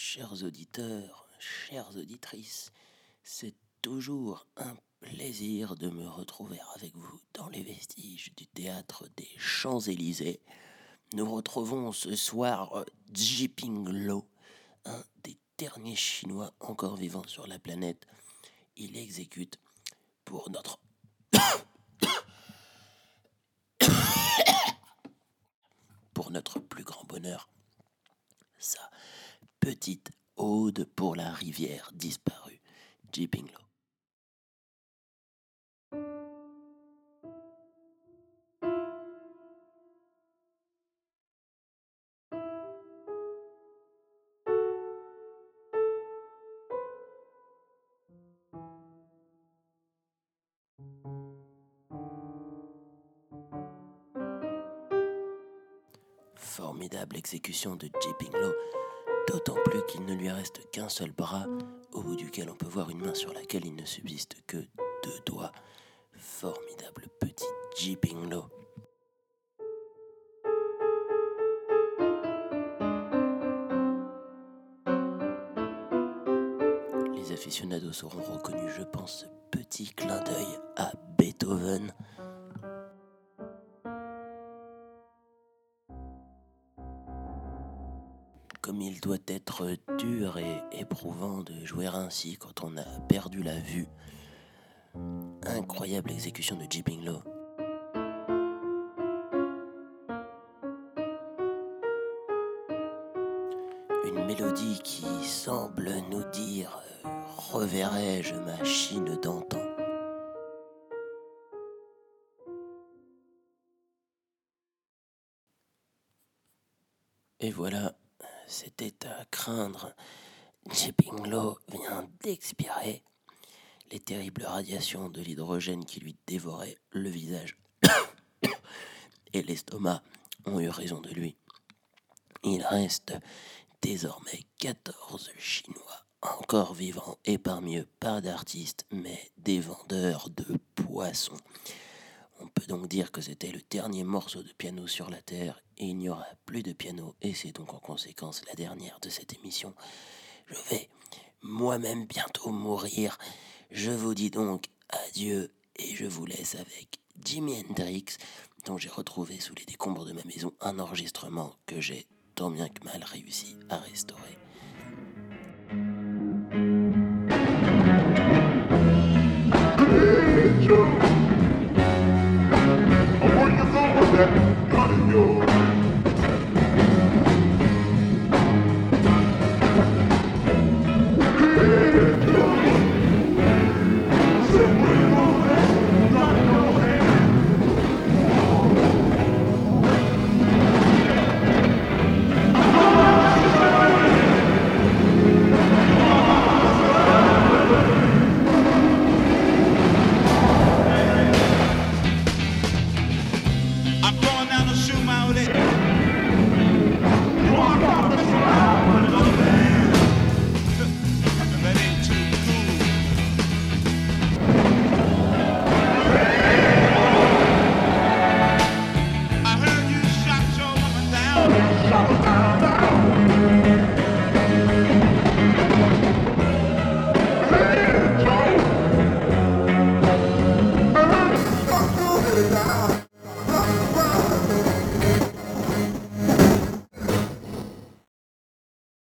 chers auditeurs, chères auditrices, c'est toujours un plaisir de me retrouver avec vous dans les vestiges du théâtre des Champs-Élysées. Nous retrouvons ce soir Jiping Lo, un des derniers Chinois encore vivants sur la planète. Il exécute pour notre pour notre plus grand bonheur sa petite ode pour la rivière disparue, Lo. Formidable exécution de Jiping Lo, d'autant plus qu'il ne lui reste qu'un seul bras, au bout duquel on peut voir une main sur laquelle il ne subsiste que deux doigts. Formidable petit Jiping Lo. Les aficionados auront reconnu, je pense, ce petit clin d'œil à Beethoven. Comme il doit être dur et éprouvant de jouer ainsi quand on a perdu la vue. Incroyable exécution de Jiping Lo. Une mélodie qui semble nous dire Reverrai-je ma Chine d'antan? Et voilà, c'était à craindre. Jiping Lo vient d'expirer. Les terribles radiations de l'hydrogène qui lui dévoraient le visage et l'estomac ont eu raison de lui. Il reste désormais 14 Chinois encore vivants et parmi eux pas d'artistes mais des vendeurs de poissons. On peut donc dire que c'était le dernier morceau de piano sur la Terre il n'y aura plus de piano et c'est donc en conséquence la dernière de cette émission. Je vais moi-même bientôt mourir. Je vous dis donc adieu et je vous laisse avec Jimi Hendrix dont j'ai retrouvé sous les décombres de ma maison un enregistrement que j'ai tant bien que mal réussi à restaurer.